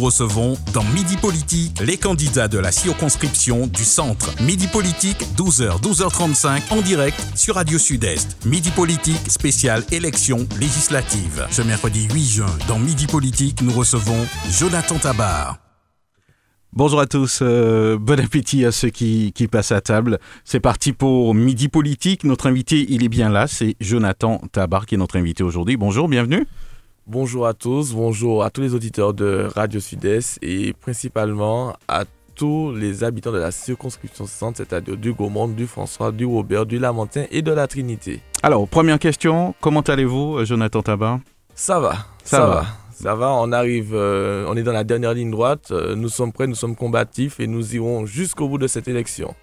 Recevons dans Midi Politique les candidats de la circonscription du centre. Midi Politique, 12h, 12h35 en direct sur Radio Sud-Est. Midi Politique, spéciale élection législative. Ce mercredi 8 juin, dans Midi Politique, nous recevons Jonathan Tabar. Bonjour à tous, euh, bon appétit à ceux qui, qui, passent à table. C'est parti pour Midi Politique. Notre invité, il est bien là, c'est Jonathan Tabar qui est notre invité aujourd'hui. Bonjour, bienvenue. Bonjour à tous, bonjour à tous les auditeurs de Radio Sud-Est et principalement à tous les habitants de la circonscription centre, c'est-à-dire du Gaumont, du François, du Robert, du Lamentin et de la Trinité. Alors, première question, comment allez-vous, Jonathan Tabar Ça va, ça, va. Ça va, on arrive, euh, on est dans la dernière ligne droite, euh, nous sommes prêts, nous sommes combatifs et nous irons jusqu'au bout de cette élection.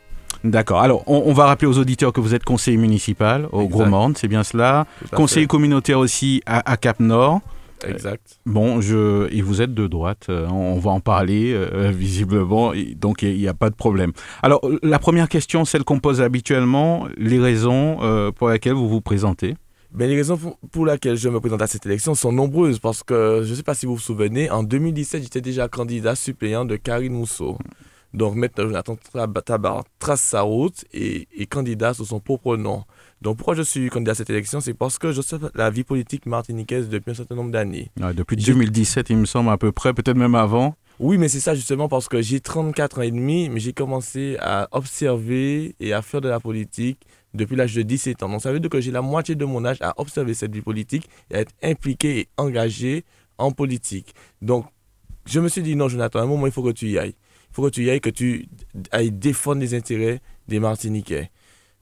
D'accord. Alors, on, va rappeler aux auditeurs que vous êtes conseiller municipal au Gros Monde, c'est bien cela. Conseiller communautaire aussi à Cap Nord. Exact. bon, je, et vous êtes de droite, euh, on va en parler euh, visiblement, donc il n'y a, pas de problème. Alors, la première question, celle qu'on pose habituellement, les raisons euh, pour lesquelles vous vous présentez ben, les raisons pour, lesquelles je me présente à cette élection sont nombreuses parce que je ne sais pas si vous vous souvenez, en 2017, j'étais déjà candidat suppléant de Karine Mousseau. Donc maintenant, Jonathan Tabar trace sa route et est candidat sous son propre nom. Donc pourquoi je suis candidat à cette élection? C'est parce que je sais la vie politique martiniquaise depuis un certain nombre d'années. depuis 2017, il me semble à peu près, peut-être même avant. Oui, mais c'est ça justement parce que j'ai 34 ans et demi, mais j'ai commencé à observer et à faire de la politique depuis l'âge de 17 ans. Donc ça veut dire que j'ai la moitié de mon âge à observer cette vie politique et à être impliqué et engagé en politique. Donc je me suis dit non, Jonathan, à un moment, il faut que tu y ailles. Faut que tu ailles, que tu ailles défendre les intérêts des Martiniquais.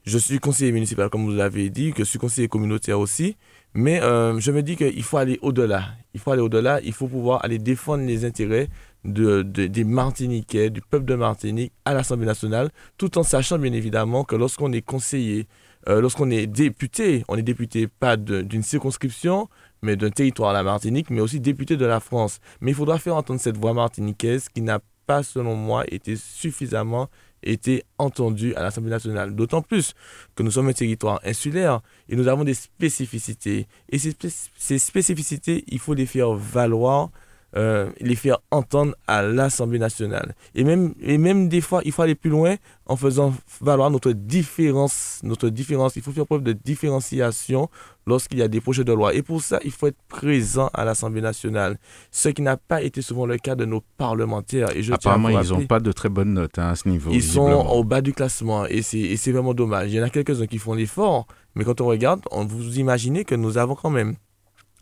Je suis conseiller municipal, comme vous l'avez dit, que je suis conseiller communautaire aussi. Mais euh, je me dis qu'il faut aller au-delà. Il faut aller au-delà. Il faut pouvoir aller défendre les intérêts de, des Martiniquais, du peuple de Martinique à l'Assemblée nationale, tout en sachant bien évidemment que lorsqu'on est conseiller, euh, lorsqu'on est député, on est député pas d'une circonscription, mais d'un territoire à la Martinique, mais aussi député de la France. Mais il faudra faire entendre cette voix martiniquaise qui n'a pas, selon moi, été suffisamment été entendu à l'Assemblée nationale. D'autant plus que nous sommes un territoire insulaire et nous avons des spécificités. Et ces, ces spécificités, il faut les faire valoir euh, les faire entendre à l'Assemblée nationale. Et même, et même des fois, il faut aller plus loin en faisant valoir notre différence, notre différence. Il faut faire preuve de différenciation lorsqu'il y a des projets de loi. Et pour ça, il faut être présent à l'Assemblée nationale, ce qui n'a pas été souvent le cas de nos parlementaires. Et je Apparemment, ils n'ont pas de très bonnes notes hein, à ce niveau. Ils sont au bas du classement et c'est vraiment dommage. Il y en a quelques-uns qui font l'effort, mais quand on regarde, on vous imaginez que nous avons quand même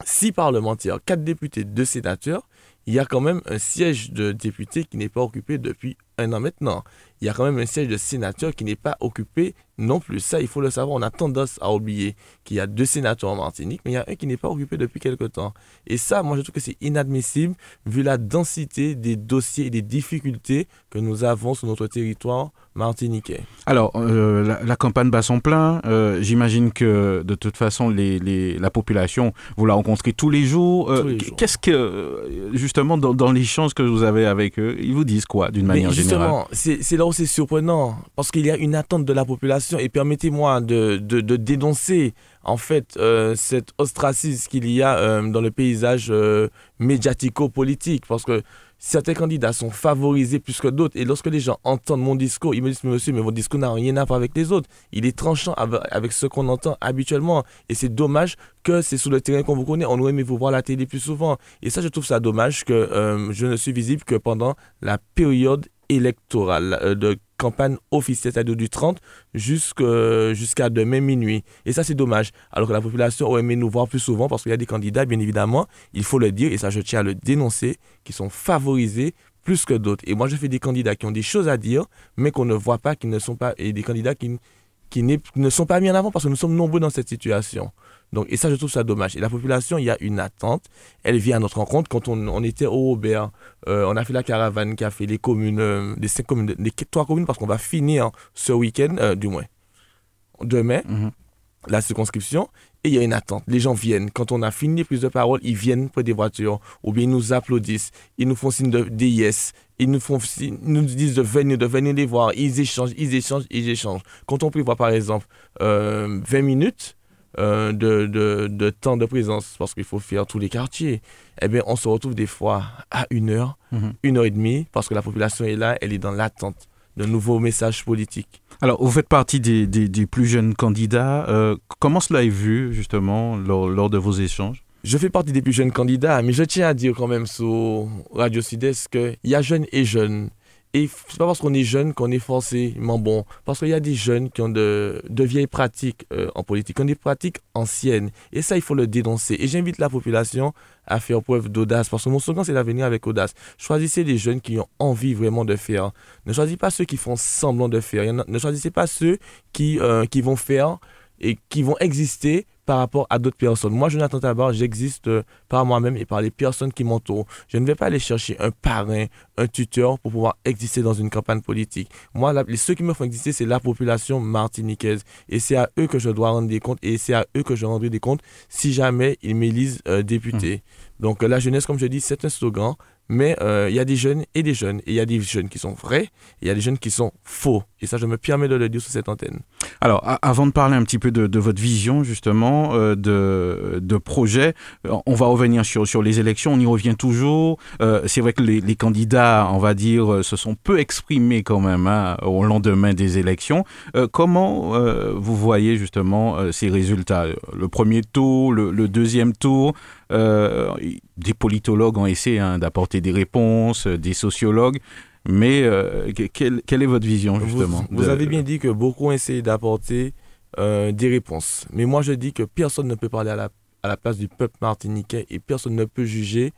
six parlementaires, quatre députés, deux sénateurs, il y a quand même un siège de député qui n'est pas occupé depuis un an maintenant. Il y a quand même un siège de sénateur qui n'est pas occupé non plus. Ça, il faut le savoir. On a tendance à oublier qu'il y a deux sénateurs en Martinique, mais il y a un qui n'est pas occupé depuis quelque temps. Et ça, moi, je trouve que c'est inadmissible vu la densité des dossiers et des difficultés que nous avons sur notre territoire martiniquais. Alors, euh, la, campagne bat son plein. Euh, j'imagine que de toute façon, les, la population, vous la rencontrez tous les jours. Euh, qu'est-ce que, justement, dans, dans l'échange que vous avez avec eux, ils vous disent quoi, d'une manière générale? C'est là où c'est surprenant, parce qu'il y a une attente de la population. Et permettez-moi de, dénoncer, en fait, cet ostracisme qu'il y a dans le paysage médiatico-politique. Parce que certains candidats sont favorisés plus que d'autres. Et lorsque les gens entendent mon discours, ils me disent, monsieur, mais votre discours n'a rien à voir avec les autres. Il est tranchant avec ce qu'on entend habituellement. Et c'est dommage que c'est sur le terrain qu'on vous connaît. On aurait aimé vous voir la télé plus souvent. Et ça, je trouve ça dommage que euh, je ne suis visible que pendant la période électorale euh, campagne officielle, c'est-à-dire du 30 jusqu'à demain minuit. Et ça, c'est dommage. Alors que la population aurait aimé nous voir plus souvent parce qu'il y a des candidats, bien évidemment, il faut le dire, et ça, je tiens à le dénoncer, qui sont favorisés plus que d'autres. Et moi, je fais des candidats qui ont des choses à dire, mais qu'on ne voit pas, qui ne sont pas, et des candidats qui, qui ne sont pas mis en avant parce que nous sommes nombreux dans cette situation. Donc, et ça, je trouve ça dommage. Et la population, il y a une attente. Elle vient à notre rencontre. Quand on, était au Robert, euh, on a fait la caravane qui a fait les communes, euh, les cinq communes, les trois communes, parce qu'on va finir ce week-end, euh, du moins, demain, mhm. la circonscription. Et il y a une attente. Les gens viennent. Quand on a fini les prises de parole, ils viennent près des voitures. Ou bien ils nous applaudissent. Ils nous font signe de, yes. Ils nous, font, ils nous disent de venir, de venir les voir. Ils échangent, ils échangent, ils échangent. Quand on peut voir, par exemple, 20 minutes, euh, de, de, de, temps de présence, parce qu'il faut faire tous les quartiers, eh bien, on se retrouve des fois à une heure, mhm. une heure et demie, parce que la population est là, elle est dans l'attente de nouveaux messages politiques. Alors, vous faites partie des, des, plus jeunes candidats. Euh, comment cela est vu, justement, lors, lors de vos échanges? Je fais partie des plus jeunes candidats, mais je tiens à dire quand même sur Radio Sud-Est qu'il y a jeunes et jeunes. Et c'est pas parce qu'on est jeune qu'on est forcément bon. Parce qu'il y a des jeunes qui ont de, de vieilles pratiques euh, en politique, qui ont des pratiques anciennes. Et ça, il faut le dénoncer. Et j'invite la population à faire preuve d'audace. Parce que mon slogan, c'est l'avenir avec audace. Choisissez des jeunes qui ont envie vraiment de faire. Ne choisissez pas ceux qui font semblant de faire. Ne choisissez pas ceux qui, euh, qui vont faire et qui vont exister par rapport à d'autres personnes. Moi, Jonathan Tabar, j'existe euh, par moi-même et par les personnes qui m'entourent. Je ne vais pas aller chercher un parrain, un tuteur pour pouvoir exister dans une campagne politique. Moi, les, ceux qui me font exister, c'est la population martiniquaise. Et c'est à eux que je dois rendre des comptes et c'est à eux que je rendrai des comptes si jamais ils m'élisent euh, député. Mmh. Donc, la jeunesse, comme je dis, c'est un slogan. Mais euh, il y a des jeunes et des jeunes. Et il y a des jeunes qui sont vrais il y a des jeunes qui sont faux. Et ça, je me permets de le dire sur cette antenne. Alors, avant de parler un petit peu de, votre vision, justement, euh, de, de, projet, euh, on va revenir sur, sur les élections. On y revient toujours. C'est vrai que les, candidats, on va dire, se sont peu exprimés quand même hein, au lendemain des élections. comment vous voyez, justement, ces résultats? Le premier tour, le deuxième tour euh, des politologues ont essayé hein, d'apporter des réponses, euh, des sociologues. Mais euh, quelle, est votre vision justement Vous, avez bien dit que beaucoup ont essayé d'apporter des réponses. Mais moi je dis que personne ne peut parler à la, à la place du peuple martiniquais et personne ne peut juger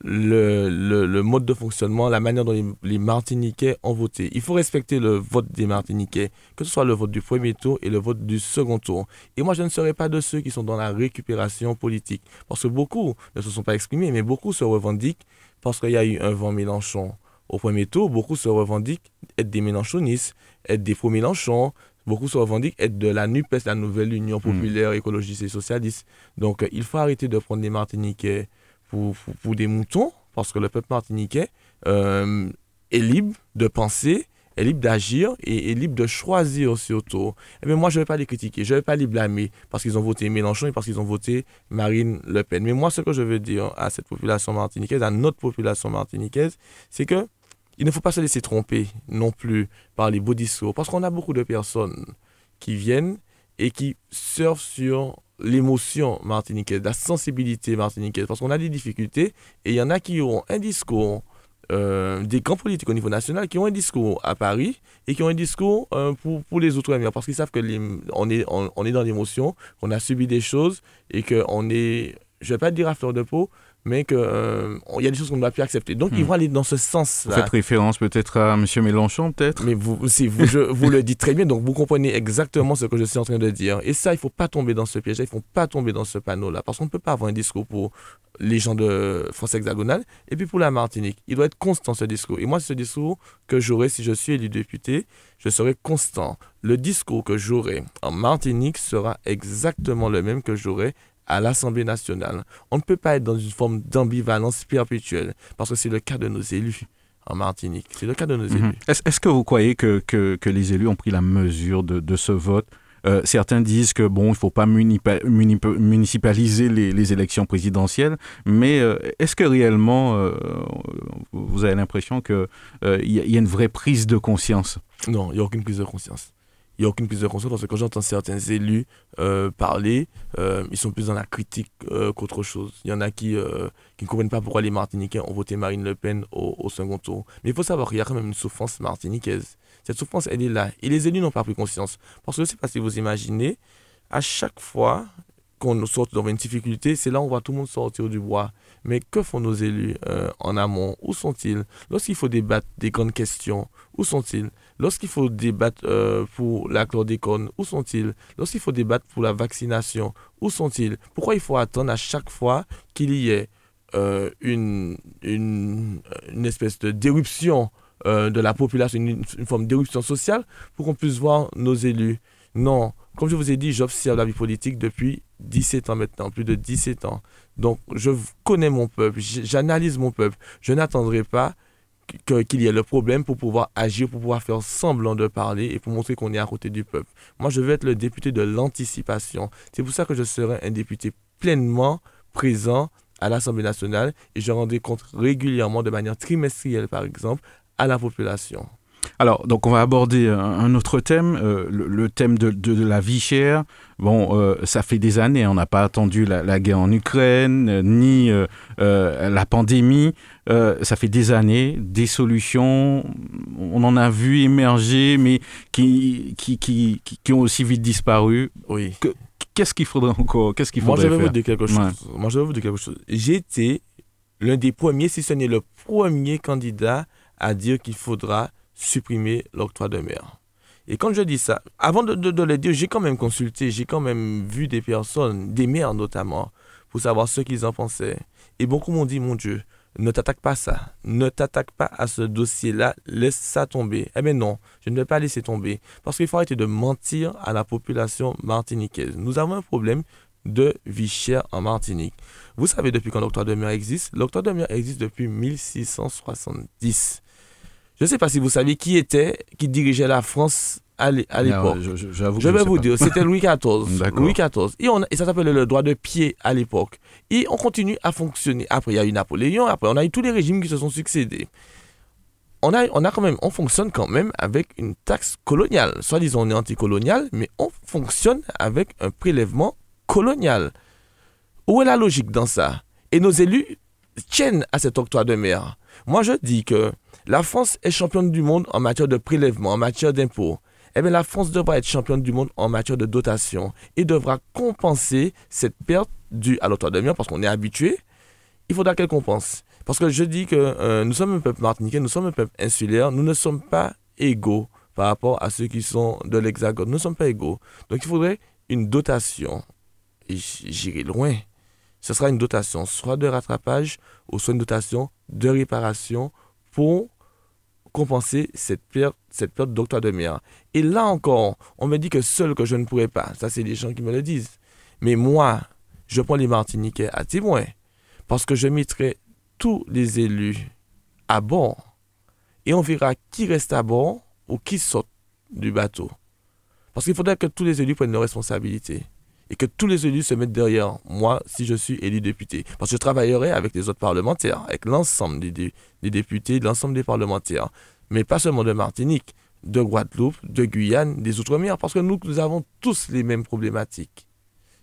le, le, mode de fonctionnement, la manière dont les, Martiniquais ont voté. Il faut respecter le vote des Martiniquais, que ce soit le vote du premier tour et le vote du second tour. Et moi, je ne serai pas de ceux qui sont dans la récupération politique. Parce que beaucoup ne se sont pas exprimés, mais beaucoup se revendiquent parce qu'il y a eu un vent Mélenchon au premier tour. Beaucoup se revendiquent être des Mélenchonistes, être des faux Mélenchon. Beaucoup se revendiquent être de la NUPES, la nouvelle Union hmm. populaire, écologiste et socialiste. Donc, il faut arrêter de prendre les Martiniquais pour, pour, des moutons, parce que le peuple martiniquais euh, est libre de penser, est libre d'agir et est libre de choisir surtout. Et eh bien moi, je ne vais pas les critiquer, je ne vais pas les blâmer parce qu'ils ont voté Mélenchon et parce qu'ils ont voté Marine Le Pen. Mais moi, ce que je veux dire à cette population martiniquaise, à notre population martiniquaise, c'est que il ne faut pas se laisser tromper non plus par les beaux discours, parce qu'on a beaucoup de personnes qui viennent et qui surfent sur l'émotion martiniquaise, la sensibilité martiniquaise, parce qu'on a des difficultés et il y en a qui ont un discours, euh, des grands politiques au niveau national qui ont un discours à Paris et qui ont un discours euh, pour, pour, les Outre-mer, parce qu'ils savent que on, est, on, est dans l'émotion, qu'on a subi des choses et qu'on est, je ne vais pas dire à fleur de peau, mais qu'il euh, y a des choses qu'on ne doit plus accepter. Donc, ils hmm. vont aller dans ce sens-là. Vous faites référence peut-être à M. Mélenchon, peut-être? Mais vous, si, vous, je, vous le dites très bien, donc vous comprenez exactement ce que je suis en train de dire. Et ça, il ne faut pas tomber dans ce piège-là, il ne faut pas tomber dans ce panneau-là, parce qu'on ne peut pas avoir un discours pour les gens de France hexagonale et puis pour la Martinique. Il doit être constant, ce discours. Et moi, c'est ce discours que j'aurai si je suis élu député, je serai constant. Le discours que j'aurai en Martinique sera exactement le même que j'aurai à l'Assemblée nationale. On ne peut pas être dans une forme d'ambivalence perpétuelle, parce que c'est le cas de nos élus en Martinique. C'est le cas de nos mhm. élus. Est-ce que vous croyez que, que, les élus ont pris la mesure de, de ce vote? Euh, certains disent que bon, il ne faut pas municipaliser les, les, élections présidentielles, mais euh, est-ce que réellement euh, vous avez l'impression qu'il il y, y, a une vraie prise de conscience? Non, il n'y a aucune prise de conscience il n'y a aucune prise de conscience parce que quand j'entends certains élus euh, parler, euh, ils sont plus dans la critique euh, qu'autre chose. Il y en a qui, qui ne comprennent pas pourquoi les Martiniquais ont voté Marine Le Pen au, second tour. Mais il faut savoir qu'il y a quand même une souffrance martiniquaise. Cette souffrance, elle est là. Et les élus n'ont pas pris conscience. Parce que je ne sais pas si vous imaginez, à chaque fois qu'on sort dans une difficulté, c'est là où on voit tout le monde sortir du bois. Mais que font nos élus en amont? Où sont-ils? Lorsqu'il faut débattre des grandes questions, où sont-ils? Lorsqu'il faut débattre euh, pour la chlordécone, où sont-ils? Lorsqu'il faut débattre pour la vaccination, où sont-ils? Pourquoi il faut attendre à chaque fois qu'il y ait euh, une, une, une, espèce de déruption euh, de la population, une, une forme d'éruption sociale, pour qu'on puisse voir nos élus? Non. Comme je vous ai dit, j'observe la vie politique depuis 17 ans maintenant, plus de 17 ans. Donc, je connais mon peuple, j'analyse mon peuple. Je n'attendrai pas qu'il y ait le problème pour pouvoir agir, pour pouvoir faire semblant de parler et pour montrer qu'on est à côté du peuple. Moi, je veux être le député de l'anticipation. C'est pour ça que je serai un député pleinement présent à l'Assemblée nationale et je rendrai compte régulièrement, de manière trimestrielle par exemple, à la population. Alors, donc on va aborder un, autre thème, euh, le, thème de, la vie chère. Bon, euh, ça fait des années, on n'a pas attendu la, guerre en Ukraine, euh, ni la pandémie. ça fait des années, des solutions, on en a vu émerger, mais qui, qui, qui, qui ont aussi vite disparu. Oui. Qu'est-ce qu'il faudrait encore Qu'est-ce qu'il Moi, je vais vous dire quelque chose. Moi, je vais vous dire quelque chose. J'étais l'un des premiers, si ce n'est le premier candidat à dire qu'il faudra supprimer l'octroi de mer. Et quand je dis ça, avant de, de, le dire, j'ai quand même consulté, j'ai quand même vu des personnes, des maires notamment, pour savoir ce qu'ils en pensaient. Et beaucoup m'ont dit, mon Dieu, ne t'attaque pas à ça, ne t'attaque pas à ce dossier-là, laisse ça tomber. Eh bien non, je ne vais pas laisser tomber, parce qu'il faut arrêter de mentir à la population martiniquaise. Nous avons un problème de vie chère en Martinique. Vous savez depuis quand l'octroi de mer existe? L'octroi de mer existe depuis 1670. Je ne sais pas si vous savez qui était, qui dirigeait la France à l'époque. Je, je, vais vous dire, c'était Louis XIV. Louis XIV. Et, on, et ça s'appelait le droit de pied à l'époque. Et on continue à fonctionner. Après, il y a eu Napoléon, après, on a eu tous les régimes qui se sont succédés. On a, on a quand même, on fonctionne quand même avec une taxe coloniale. Soit disant on est anticolonial, mais on fonctionne avec un prélèvement colonial. Où est la logique dans ça? Et nos élus tiennent à cet octroi de mer. Moi, je dis que la France est championne du monde en matière de prélèvement, en matière d'impôts. Eh bien, la France devra être championne du monde en matière de dotation et devra compenser cette perte due à l'auteur de mer parce qu'on est habitué. Il faudra qu'elle compense. Parce que je dis que euh, nous sommes un peuple martiniquais, nous sommes un peuple insulaire, nous ne sommes pas égaux par rapport à ceux qui sont de l'Hexagone. Nous ne sommes pas égaux. Donc il faudrait une dotation. J'irai loin. Ce sera une dotation soit de rattrapage ou soit une dotation de réparation pour compenser cette perte, cette perte d'octroi de mer. Et là encore, on me dit que seul que je ne pourrais pas. Ça, c'est les gens qui me le disent. Mais moi, je prends les Martiniquais à témoin parce que je mettrai tous les élus à bord et on verra qui reste à bord ou qui saute du bateau. Parce qu'il faudrait que tous les élus prennent leurs responsabilités et que tous les élus se mettent derrière moi si je suis élu député. Parce que je travaillerai avec les autres parlementaires, avec l'ensemble des, des, députés, l'ensemble des parlementaires. Mais pas seulement de Martinique, de Guadeloupe, de Guyane, des Outre-mer, parce que nous, nous avons tous les mêmes problématiques.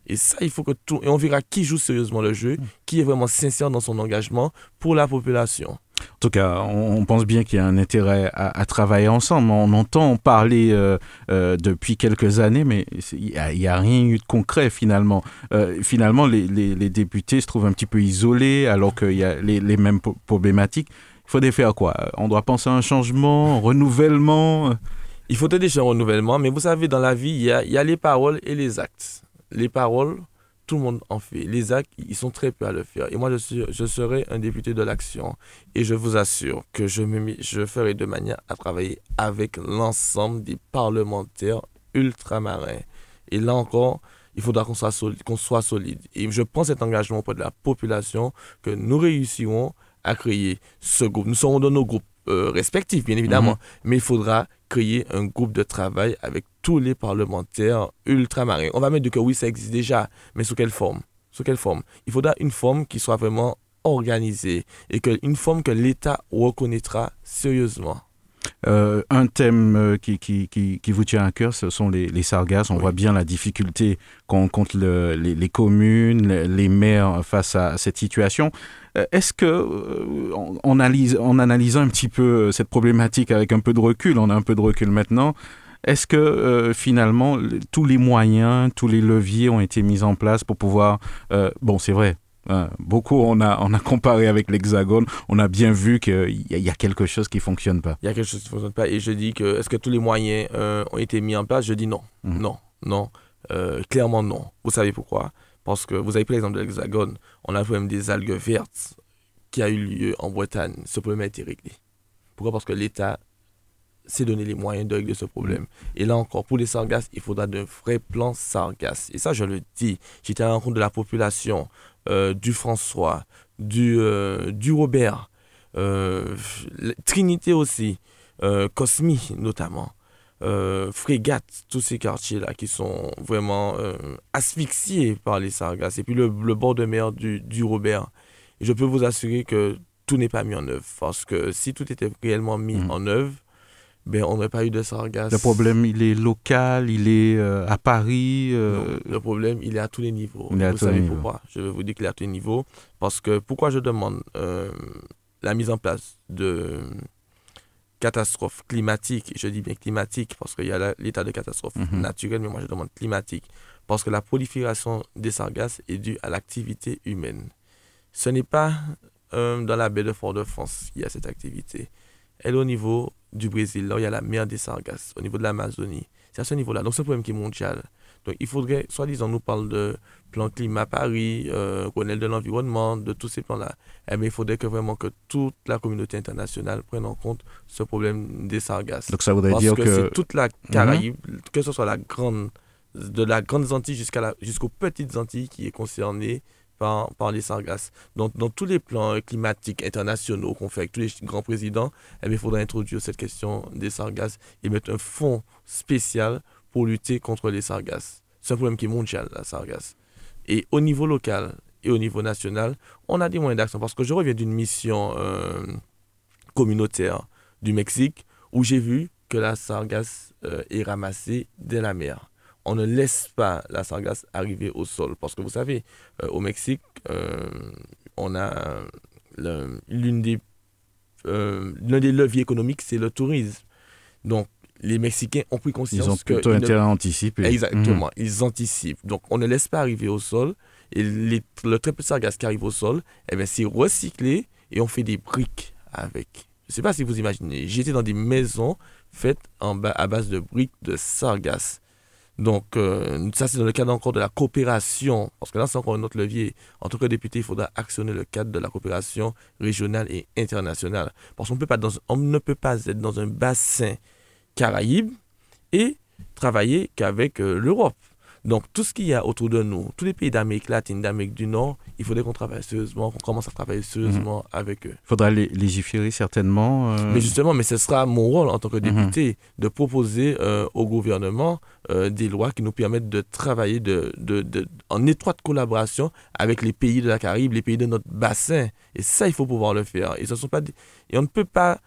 Et ça, il faut que tout. Et on verra qui joue sérieusement le jeu, qui est vraiment sincère dans son engagement pour la population. En tout cas, on, pense bien qu'il y a un intérêt à, travailler ensemble. On entend parler euh, euh, depuis quelques années, mais il n'y a, rien eu de concret finalement. Euh, finalement, les, députés se trouvent un petit peu isolés alors qu'il y a les, mêmes problématiques. Il faudrait faire quoi? On doit penser à un changement, un renouvellement? Il faudrait déjà un renouvellement, mais vous savez, dans la vie, il y a les paroles et les actes. Les paroles, tout le monde en fait. Les actes, ils sont très peu à le faire. Et moi, je, suis, je serai un député de l'action. Et je vous assure que je, me, je ferai de manière à travailler avec l'ensemble des parlementaires ultramarins. Et là encore, il faudra qu'on soit, solide, qu'on soit solide. Et je prends cet engagement auprès de la population que nous réussirons à créer ce groupe. Nous serons dans nos groupes euh, respectifs, bien évidemment, mhm. mais il faudra créer un groupe de travail avec tous les parlementaires ultramarins. On va mettre que oui, ça existe déjà, mais sous quelle forme? Sous quelle forme? Il faudra une forme qui soit vraiment organisée et que, une forme que l'État reconnaîtra sérieusement. Euh, un thème euh, qui, qui, qui, vous tient à cœur, ce sont les, les sargasses. On voit bien la difficulté qu'ont rencontrent les, les, communes, les, maires face à cette situation. Euh, est-ce que, en, analyse, en analysant un petit peu cette problématique avec un peu de recul, on a un peu de recul maintenant, est-ce que finalement tous les moyens, tous les leviers ont été mis en place pour pouvoir, bon c'est vrai, Hein, beaucoup, on a, on a comparé avec l'Hexagone, on a bien vu qu'il y, a quelque chose qui ne fonctionne pas. Il y a quelque chose qui ne fonctionne pas. Et je dis que, est-ce que tous les moyens euh, ont été mis en place? Je dis non. Mhm. Non, non. Euh, clairement non. Vous savez pourquoi? Parce que vous avez pris l'exemple de l'Hexagone, on a le problème des algues vertes qui a eu lieu en Bretagne. Ce problème a été réglé. Pourquoi? Parce que l'État s'est donné les moyens de régler ce problème. Mhm. Et là encore, pour les sargasses, il faudra de vrais plans sargasses. Et ça, je le dis. J'étais à la rencontre de la population. Euh, du François, du, euh, du Robert, Trinité aussi, Cosmi notamment. Frégate, tous ces quartiers-là qui sont vraiment asphyxiés par les sargasses. Et puis le, bord de mer du, du Robert. je peux vous assurer que tout n'est pas mis en œuvre. Parce que si tout était réellement mis mmh. en œuvre, ben, on n'aurait pas eu de sargasses. Le problème, il est local, il est euh, à Paris. Euh, le problème, il est à tous les niveaux. vous savez pourquoi? Je vais vous dire qu'il est à tous les niveaux. Parce que pourquoi je demande euh, la mise en place de catastrophes climatiques, je dis bien climatiques parce qu'il y a l'état de catastrophe mhm. naturelle, mais moi je demande climatique, parce que la prolifération des sargasses est due à l'activité humaine. Ce n'est pas dans la baie de Fort-de-France qu'il y a cette activité. Elle est au niveau du Brésil, là où il y a la mer des Sargasses, au niveau de l'Amazonie. C'est à ce niveau-là. Donc, c'est un problème qui est mondial. Donc, il faudrait, soi-disant, nous parle de plan climat Paris, euh, de l'environnement, de tous ces plans-là. Eh il faudrait que vraiment que toute la communauté internationale prenne en compte ce problème des sargasses. Donc, ça voudrait dire que. que c'est toute la Caraïbe, que ce soit la grande, de la grande Antilles jusqu'à jusqu'aux petites Antilles qui est concernée par, par les sargasses. Donc, dans tous les plans climatiques internationaux qu'on fait avec tous les grands présidents, eh il faudra introduire cette question des sargasses et mettre un fonds spécial pour lutter contre les sargasses. C'est un problème qui est mondial, la sargasse. Et au niveau local et au niveau national, on a des moyens d'action. Parce que je reviens d'une mission euh, communautaire du Mexique où j'ai vu que la sargasse euh, est ramassée dans la mer on ne laisse pas la sargasse arriver au sol. Parce que vous savez, euh, au Mexique, euh, on a l'une des, euh, l'un des leviers économiques, c'est le tourisme. Donc, les Mexicains ont pris conscience ils ont plutôt intérêt à anticiper. Exactement, mhm. ils anticipent. Donc, on ne laisse pas arriver au sol. Et le très peu de sargasse qui arrive au sol, eh bien, c'est recyclé et on fait des briques avec. Je ne sais pas si vous imaginez. J'étais dans des maisons faites en à base de briques de sargasse. Donc, euh, ça, c'est dans le cadre encore de la coopération, parce que là, c'est encore un autre levier. En tant que député, il faudra actionner le cadre de la coopération régionale et internationale. Parce qu'on ne peut pas être dans un bassin caraïbe et travailler qu'avec euh, l'Europe. Donc, tout ce qu'il y a autour de nous, tous les pays d'Amérique latine, d'Amérique du Nord, il faudrait qu'on travaille sérieusement, qu'on commence à travailler sérieusement mhm. avec eux. Il faudra légiférer certainement. Euh, mais justement, mais ce sera mon rôle en tant que mhm. député de proposer euh, au gouvernement euh, des lois qui nous permettent de travailler de, de, en étroite collaboration avec les pays de la Caraïbe, les pays de notre bassin. Et ça, il faut pouvoir le faire. Et, ce sont pas et on ne peut pas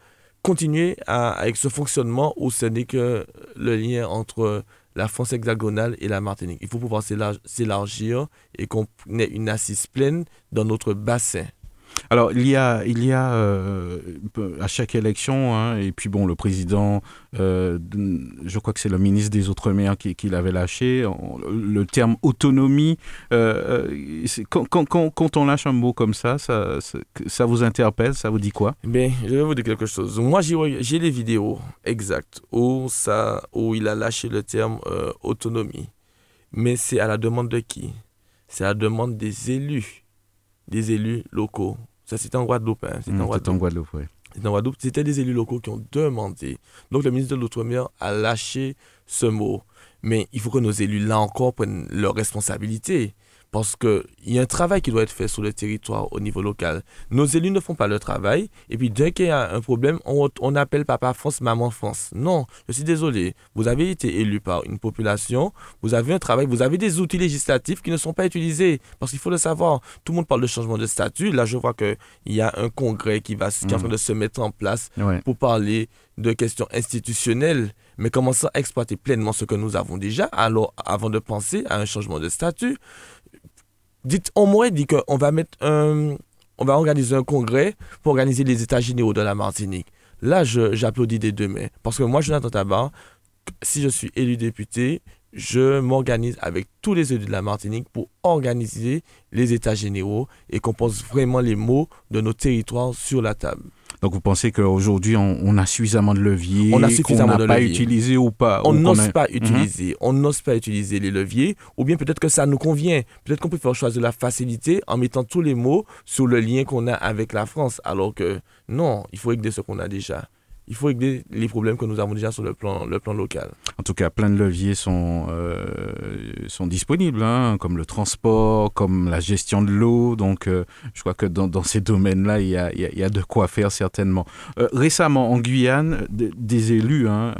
continuer avec ce fonctionnement où ce n'est que le lien entre la France hexagonale et la Martinique. Il faut pouvoir s'élargir et qu'on ait une assise pleine dans notre bassin. Alors, il y a, il y a euh, à chaque élection, hein, et puis bon, le président, euh, je crois que c'est le ministre des Outre-mer qui, l'avait lâché, le terme autonomie, euh, quand, on lâche un mot comme ça, ça, vous interpelle, ça vous dit quoi? Bien, je vais vous dire quelque chose. Moi, j'ai les vidéos exactes où, ça, où il a lâché le terme autonomie. Mais c'est à la demande de qui? C'est à la demande des élus, des élus locaux ça, c'était en Guadeloupe. Hein. C'était en mmh, Guadeloupe. Guadeloupe, C'était des élus locaux qui ont demandé. Donc, le ministre de l'Outre-mer a lâché ce mot. Mais il faut que nos élus, là encore, prennent leurs responsabilités. Parce qu'il y a un travail qui doit être fait sur le territoire au niveau local. Nos élus ne font pas le travail. Et puis, dès qu'il y a un problème, on, appelle Papa France, Maman France. Non, je suis désolé. Vous avez été élu par une population. Vous avez un travail. Vous avez des outils législatifs qui ne sont pas utilisés. Parce qu'il faut le savoir. Tout le monde parle de changement de statut. Là, je vois qu'il y a un congrès qui, va, qui est en train de se mettre en place pour parler de questions institutionnelles mais commençons à exploiter pleinement ce que nous avons déjà, alors avant de penser à un changement de statut, dites, on m'aurait dit qu'on va mettre un, on va organiser un congrès pour organiser les états généraux de la Martinique. Là, j'applaudis des deux mains. Parce que moi, Jonathan Tabar, si je suis élu député, je m'organise avec tous les élus de la Martinique pour organiser les états généraux et qu'on pose vraiment les mots de nos territoires sur la table. Donc vous pensez qu'aujourd'hui, on, a suffisamment de leviers On a suffisamment de pas utilisé ou pas On n'ose pas mhm. utiliser. On n'ose pas utiliser les leviers. Ou bien peut-être que ça nous convient. Peut-être qu'on peut faire choisir la facilité en mettant tous les mots sur le lien qu'on a avec la France. Alors que non, il faut régler ce qu'on a déjà. Il faut régler les problèmes que nous avons déjà sur le plan, le plan local. En tout cas, plein de leviers sont, euh, sont disponibles, hein, comme le transport, comme la gestion de l'eau. Donc, euh, je crois que dans, dans ces domaines-là, il y a, y a, de quoi faire certainement. Euh, récemment, en Guyane, des élus hein,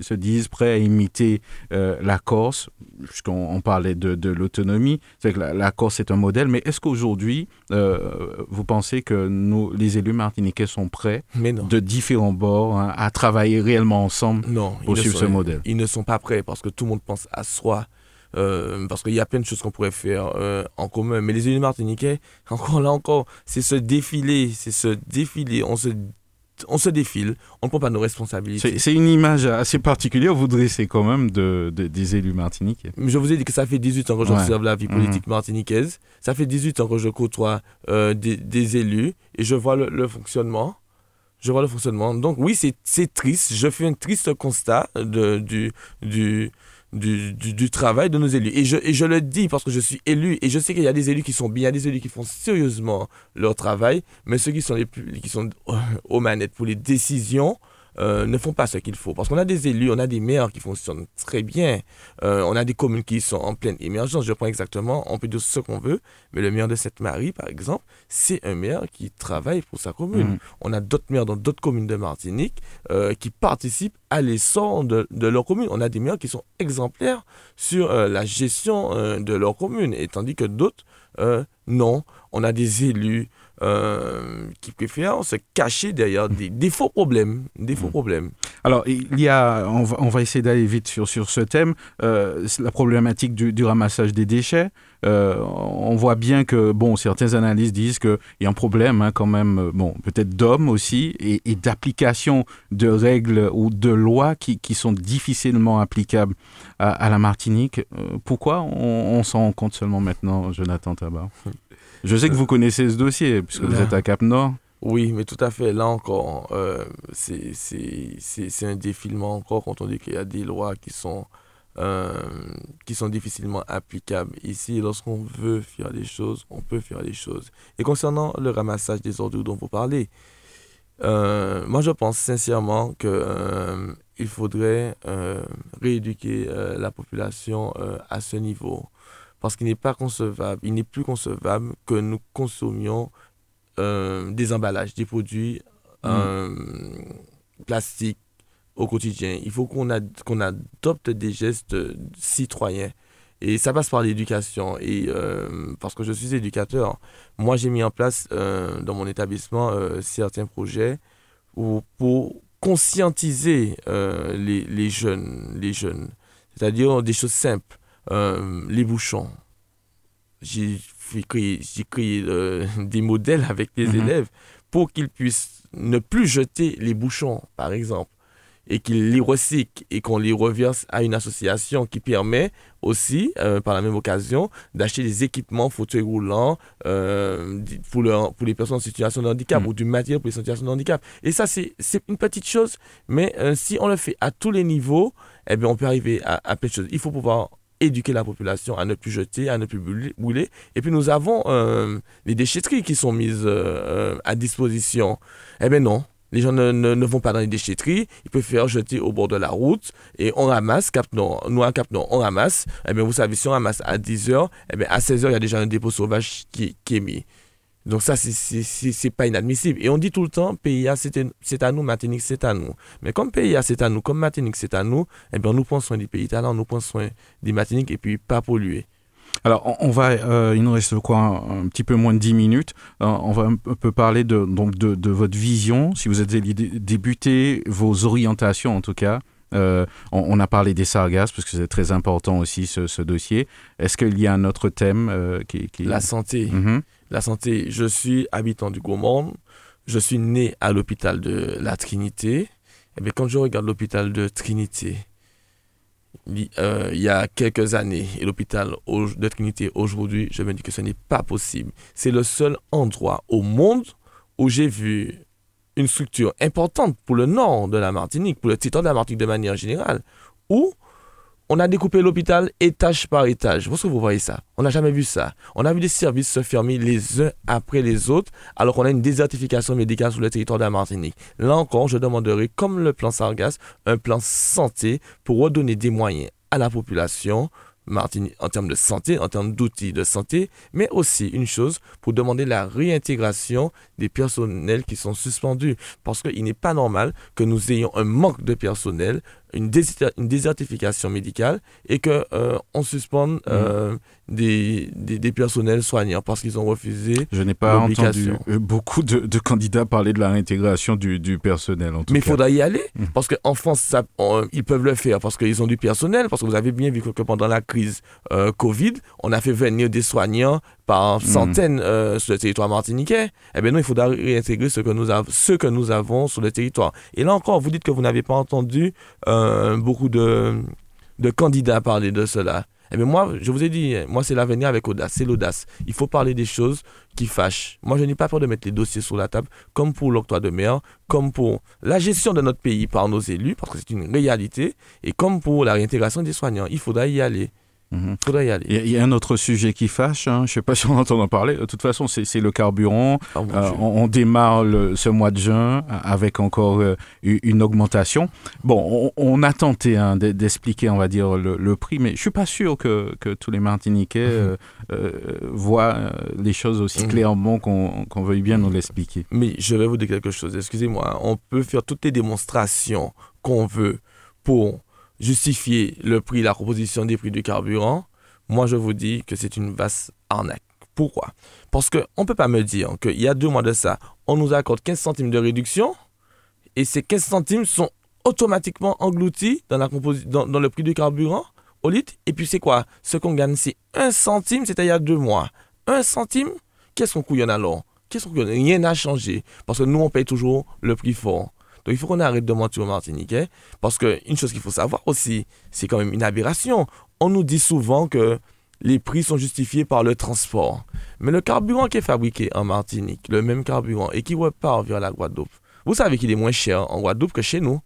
se disent prêts à imiter la Corse, puisqu'on parlait de, de l'autonomie. C'est que la, la, Corse est un modèle, mais est-ce qu'aujourd'hui, vous pensez que nous, les élus martiniquais sont prêts de différents bords Hein, à travailler réellement ensemble non, pour suivre ce modèle Ils ne sont pas prêts parce que tout le monde pense à soi. Euh, parce qu'il y a plein de choses qu'on pourrait faire euh, en commun. Mais les élus martiniquais, encore là encore, c'est ce défilé, c'est ce défilé, on se, on se défile, on ne prend pas nos responsabilités. C'est une image assez particulière, vous dressez quand même de, des élus martiniquais. Je vous ai dit que ça fait 18 ans que j'observe la vie mhm. politique martiniquaise, ça fait 18 ans que je côtoie euh, des, élus et je vois le fonctionnement je vois le fonctionnement. Donc oui, c'est triste. Je fais un triste constat de, du, du, du, du, travail de nos élus. Et je, je le dis parce que je suis élu et je sais qu'il y a des élus qui sont bien, des élus qui font sérieusement leur travail, mais ceux qui sont, les qui sont aux manettes pour les décisions, euh, ne font pas ce qu'il faut. Parce qu'on a des élus, on a des maires qui fonctionnent très bien. Euh, on a des communes qui sont en pleine émergence. Je prends exactement, on peut dire ce qu'on veut, mais le maire de Sainte-Marie, par exemple, c'est un maire qui travaille pour sa commune. Mhm. On a d'autres maires dans d'autres communes de Martinique euh, qui participent à l'essor de, de, leur commune. On a des maires qui sont exemplaires sur la gestion de leur commune, et tandis que d'autres, non. On a des élus euh, qui préfèrent se cacher derrière des, faux problèmes. Des faux mm. problèmes. Alors, il y a, on va, on va essayer d'aller vite sur, sur ce thème, euh, la problématique du, ramassage des déchets. Euh, on voit bien que, bon, certaines analyses disent qu'il y a un problème hein, quand même, bon, peut-être d'hommes aussi, et, d'application de règles ou de lois qui, qui sont difficilement applicables à, la Martinique. pourquoi on, on s'en rend compte seulement maintenant, Jonathan Tabar? Je sais que vous connaissez ce dossier, puisque vous êtes à Cap-Nord. Oui, mais tout à fait. Là encore, euh, c'est un défilement encore quand on dit qu'il y a des lois qui sont, euh, qui sont difficilement applicables. Ici, lorsqu'on veut faire des choses, on peut faire des choses. Et concernant le ramassage des ordures dont vous parlez, euh, moi je pense sincèrement qu'il euh, faudrait rééduquer la population à ce niveau parce qu'il n'est pas concevable, il n'est plus concevable que nous consommions euh, des emballages, des produits mm. euh, plastiques au quotidien. Il faut qu'on qu'on adopte des gestes citoyens. Et ça passe par l'éducation. Et euh, parce que je suis éducateur, moi j'ai mis en place dans mon établissement certains projets pour, pour conscientiser les, les, jeunes, les jeunes. C'est-à-dire des choses simples. Euh, les bouchons. J'ai créé, créé euh, des modèles avec les mhm. élèves pour qu'ils puissent ne plus jeter les bouchons, par exemple, et qu'ils les recyclent et qu'on les reverse à une association qui permet aussi, euh, par la même occasion, d'acheter des équipements fauteuils roulants pour, pour les personnes en situation de handicap mhm. ou du matériel pour les situations de handicap. Et ça, c'est une petite chose, mais si on le fait à tous les niveaux, eh bien, on peut arriver à, à plein de choses. Il faut pouvoir éduquer la population à ne plus jeter, à ne plus brûler. Et puis nous avons euh, les déchetteries qui sont mises euh, à disposition. Eh bien non, les gens ne, ne, vont pas dans les déchetteries, ils préfèrent jeter au bord de la route et on ramasse, Cap nous à Cap on ramasse. Eh bien vous savez, si on ramasse à 10h, eh bien à 16h, il y a déjà un dépôt sauvage qui, qui est mis. Donc ça, c'est pas inadmissible. Et on dit tout le temps, PIA, c'est à nous, Martinique, c'est à nous. Mais comme PIA, c'est à nous, comme Martinique, c'est à nous, eh bien, nous prenons soin des pays talents, nous prenons soin des Martiniques et puis pas polluer. Alors, on va, euh, il nous reste quoi, un, petit peu moins de 10 minutes. Euh, on va un peu parler de, donc de, de votre vision, si vous êtes débuté, vos orientations en tout cas. Euh, on, a parlé des sargasses parce que c'est très important aussi ce, dossier. Est-ce qu'il y a un autre thème qui, qui, La santé. Mhm la santé. Je suis habitant du Gaumont. Je suis né à l'hôpital de la Trinité. Eh quand je regarde l'hôpital de Trinité, euh, il y a quelques années, et l'hôpital de Trinité aujourd'hui, je me dis que ce n'est pas possible. C'est le seul endroit au monde où j'ai vu une structure importante pour le nord de la Martinique, pour le territoire de la Martinique de manière générale, où On a découpé l'hôpital étage par étage. Vous, vous voyez ça On n'a jamais vu ça. On a vu des services se fermer les uns après les autres, alors qu'on a une désertification médicale sur le territoire de la Martinique. Là encore, je demanderai, comme le plan Sargas, un plan santé pour redonner des moyens à la population Martinique en termes de santé, en termes d'outils de santé, mais aussi une chose pour demander la réintégration des personnels qui sont suspendus. Parce qu'il n'est pas normal que nous ayons un manque de personnel, une, désertification médicale et qu'on euh, on suspende euh, des, des, personnels soignants parce qu'ils ont refusé. Je n'ai pas entendu euh, beaucoup de, candidats parler de la réintégration du, du personnel. En tout Mais il faudra y aller mmh. parce qu'en France, ça, ils peuvent le faire parce qu'ils ont du personnel. Parce que vous avez bien vu que pendant la crise Covid, on a fait venir des soignants par mmh. centaines sur le territoire martiniquais. Eh bien non, il faudra réintégrer ce que nous, ce que nous avons sur le territoire. Et là encore, vous dites que vous n'avez pas entendu euh, beaucoup de, de candidats parler de cela. Eh bien moi, je vous ai dit, moi c'est l'avenir avec audace, c'est l'audace. Il faut parler des choses qui fâchent. Moi je n'ai pas peur de mettre les dossiers sur la table, comme pour l'octroi de mer, comme pour la gestion de notre pays par nos élus, parce que c'est une réalité, et comme pour la réintégration des soignants. Il faudra y aller. Mhm. Il y, a un autre sujet qui fâche, hein. je ne sais pas si on entend en parler. De toute façon, c'est le carburant. Ah, euh, on, démarre ce mois de juin avec encore euh, une augmentation. Bon, on, a tenté hein, d'expliquer, on va dire, le, prix, mais je ne suis pas sûr que, tous les Martiniquais mhm. euh, voient les choses aussi mhm. clairement qu'on veuille bien nous l'expliquer. Mais je vais vous dire quelque chose, excusez-moi. On peut faire toutes les démonstrations qu'on veut pour justifier le prix, la composition des prix du carburant, moi je vous dis que c'est une vaste arnaque. Pourquoi? Parce qu'on ne peut pas me dire qu'il y a deux mois de ça, on nous accorde 15 centimes de réduction et ces 15 centimes sont automatiquement engloutis dans, la dans le prix du carburant au litre. Et puis c'est quoi? Ce qu'on gagne, c'est 1 centime, c'était il y a deux mois. 1 centime? Qu'est-ce qu'on couillonne alors? Qu'est-ce qu'on Rien n'a changé. Parce que nous, on paye toujours le prix fort. Donc il faut qu'on arrête de mentir aux Martiniquais, parce qu'une chose qu'il faut savoir aussi, c'est quand même une aberration. On nous dit souvent que les prix sont justifiés par le transport. Mais le carburant qui est fabriqué en Martinique, le même carburant, et qui repart vers la Guadeloupe, vous savez qu'il est moins cher en Guadeloupe que chez nous.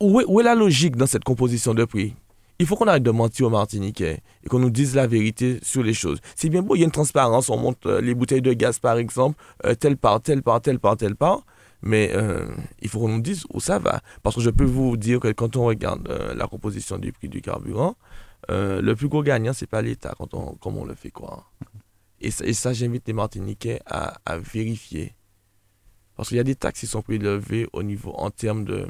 Où est, où est la logique dans cette composition de prix? Il faut qu'on arrête de mentir aux Martiniquais et qu'on nous dise la vérité sur les choses. C'est bien beau, il y a une transparence, on monte euh, les bouteilles de gaz par exemple, euh, telle part, telle part, telle part, telle part. Mais euh, il faut qu'on nous dise où ça va. Parce que je peux vous dire que quand on regarde euh, la composition du prix du carburant, euh, le plus gros gagnant, c'est pas l'État, quand on, comme on le fait croire. Et ça, j'invite les Martiniquais à, vérifier. Parce qu'il y a des taxes qui sont prélevées au niveau, en termes de,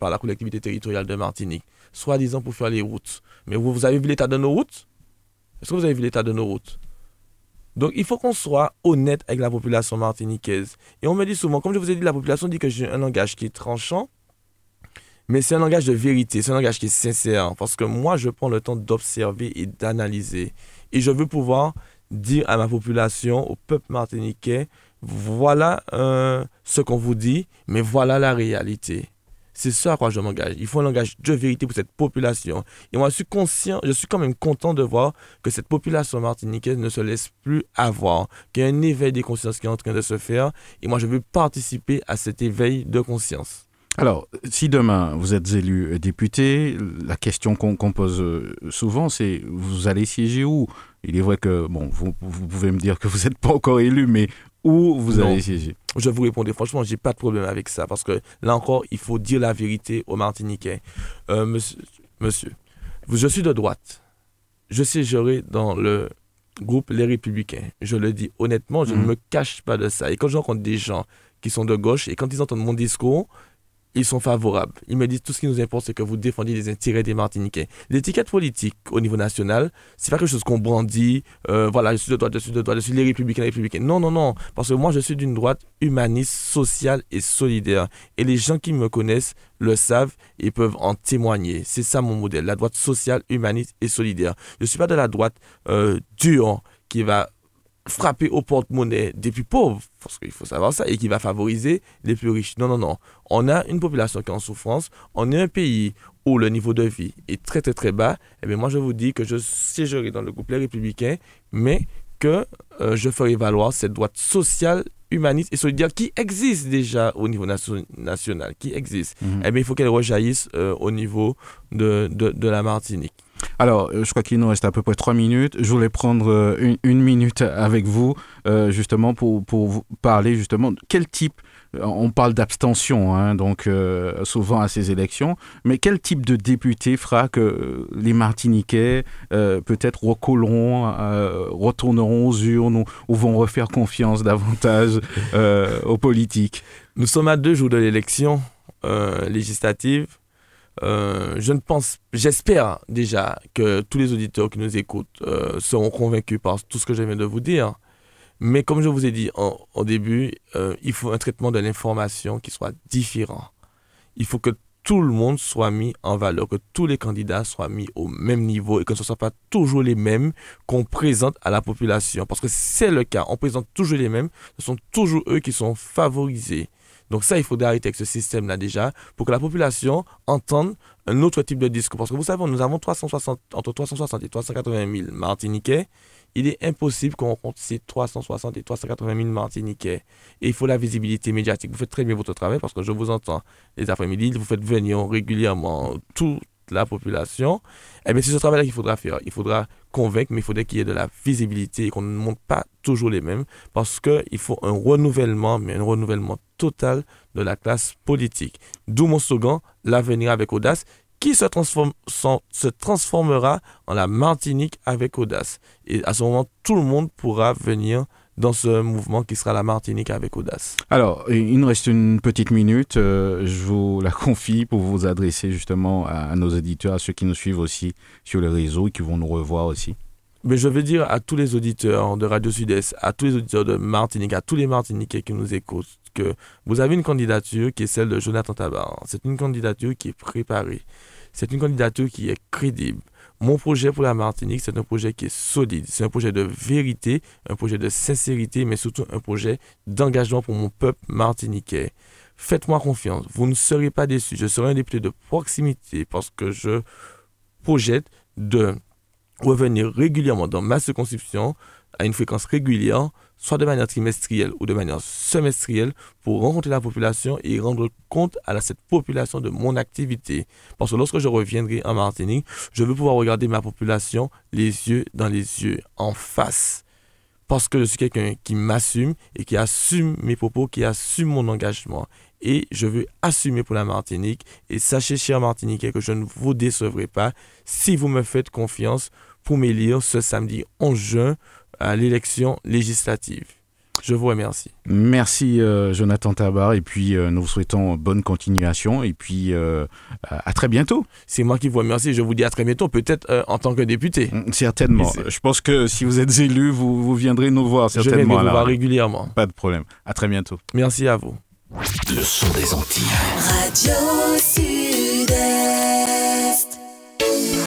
par la collectivité territoriale de Martinique, soi-disant pour faire les routes. Mais vous, vous avez vu l'état de nos routes? Est-ce que vous avez vu l'état de nos routes? Donc il faut qu'on soit honnête avec la population martiniquaise. Et on me dit souvent, comme je vous ai dit, la population dit que j'ai un langage qui est tranchant, mais c'est un langage de vérité, c'est un langage qui est sincère, parce que moi, je prends le temps d'observer et d'analyser. Et je veux pouvoir dire à ma population, au peuple martiniquais, voilà euh, ce qu'on vous dit, mais voilà la réalité. C'est ça à quoi je m'engage. Il faut un langage de vérité pour cette population. Et moi, je suis conscient, je suis quand même content de voir que cette population martiniquaise ne se laisse plus avoir, qu'il y a un éveil des consciences qui est en train de se faire. Et moi, je veux participer à cet éveil de conscience. Alors, si demain vous êtes élu député, la question qu'on pose euh, souvent, c'est vous allez siéger où? Il est vrai que, bon, vous, vous pouvez me dire que vous n'êtes pas encore élu, mais où vous allez siéger Je vous répondrai franchement, j'ai pas de problème avec ça parce que là encore, il faut dire la vérité aux Martiniquais. Euh, monsieur, monsieur, je suis de droite. Je siégerai dans le groupe Les Républicains. Je le dis honnêtement, je ne mhm. me cache pas de ça. Et quand je rencontre des gens qui sont de gauche et quand ils entendent mon discours, ils sont favorables. Ils me disent tout ce qui nous importe, c'est que vous défendiez les intérêts des Martiniquais. L'étiquette politique au niveau national, c'est pas quelque chose qu'on brandit, euh, voilà, je suis de droite, je suis de droite, je suis les républicains, les républicains. Non, non, non. Parce que moi, je suis d'une droite humaniste, sociale et solidaire. Et les gens qui me connaissent le savent et peuvent en témoigner. C'est ça mon modèle, la droite sociale, humaniste et solidaire. Je ne suis pas de la droite euh, dure qui va frapper au porte-monnaie des plus pauvres, parce qu'il faut savoir ça, et qui va favoriser les plus riches. Non, non, non. On a une population qui est en souffrance. On est un pays où le niveau de vie est très, très, très bas. Et eh bien, moi, je vous dis que je siégerai dans le groupe Les Républicains, mais que euh, je ferai valoir cette droite sociale, humaniste et solidaire qui existe déjà au niveau national, qui existe. Mhm. Eh bien, il faut qu'elle rejaillisse euh, au niveau de, de, la Martinique. Alors, euh, je crois qu'il nous reste à peu près trois minutes. Je voulais prendre une, une minute avec vous, justement, pour, pour vous parler justement de quel type on parle d'abstention, hein, donc euh, souvent à ces élections, mais quel type de député fera que les Martiniquais euh, peut-être recolleront, euh, retourneront aux urnes ou, vont refaire confiance davantage aux politiques? Nous sommes à deux jours de l'élection législative. Je ne pense, j'espère déjà que tous les auditeurs qui nous écoutent seront convaincus par tout ce que je viens de vous dire. Mais comme je vous ai dit au début, euh, il faut un traitement de l'information qui soit différent. Il faut que tout le monde soit mis en valeur, que tous les candidats soient mis au même niveau et que ce ne soit pas toujours les mêmes qu'on présente à la population. Parce que c'est le cas, on présente toujours les mêmes, ce sont toujours eux qui sont favorisés. Donc ça, il faudrait arrêter avec ce système-là déjà pour que la population entende un autre type de discours. Parce que vous savez, nous avons 360, entre 360 et 380 000 Martiniquais il est impossible qu'on rencontre ces 360 et 380 000 Martiniquais. Et il faut la visibilité médiatique. Vous faites très bien votre travail parce que je vous entends les après-midi, vous faites venir régulièrement toute la population. Eh c'est ce travail-là qu'il faudra faire. Il faudra convaincre, mais il faudrait qu'il y ait de la visibilité et qu'on ne montre pas toujours les mêmes parce qu'il faut un renouvellement, mais un renouvellement total de la classe politique. D'où mon slogan, l'avenir avec audace qui se, transforme, se transformera en la Martinique avec audace. Et à ce moment, tout le monde pourra venir dans ce mouvement qui sera la Martinique avec audace. Alors, il nous reste une petite minute. Euh, je vous la confie pour vous adresser justement à, nos éditeurs, à ceux qui nous suivent aussi sur les réseaux et qui vont nous revoir aussi. Mais je veux dire à tous les auditeurs de Radio Sud-Est, à tous les auditeurs de Martinique, à tous les Martiniquais qui nous écoutent, que vous avez une candidature qui est celle de Jonathan Tabar. C'est une candidature qui est préparée. C'est une candidature qui est crédible. Mon projet pour la Martinique, c'est un projet qui est solide. C'est un projet de vérité, un projet de sincérité, mais surtout un projet d'engagement pour mon peuple martiniquais. Faites-moi confiance. Vous ne serez pas déçus. Je serai un député de proximité parce que je projette de revenir régulièrement dans ma circonscription à une fréquence régulière, soit de manière trimestrielle ou de manière semestrielle, pour rencontrer la population et rendre compte à cette population de mon activité. Parce que lorsque je reviendrai en Martinique, je veux pouvoir regarder ma population les yeux dans les yeux, en face. Parce que je suis quelqu'un qui m'assume et qui assume mes propos, qui assume mon engagement. Et je veux assumer pour la Martinique. Et sachez, cher Martiniquais, que je ne vous décevrai pas si vous me faites confiance pour m'élire ce samedi 11 juin à l'élection législative. Je vous remercie. Merci euh, Jonathan Tabar et puis euh, nous vous souhaitons bonne continuation et puis euh, à très bientôt. C'est moi qui vous remercie. Je vous dis à très bientôt, peut-être en tant que député. Mm, certainement. Je pense que si vous êtes élu, vous, vous viendrez nous voir certainement. Je vais vous voir régulièrement. Pas de problème. À très bientôt. Merci à vous. Le son des Antilles. Radio Sud.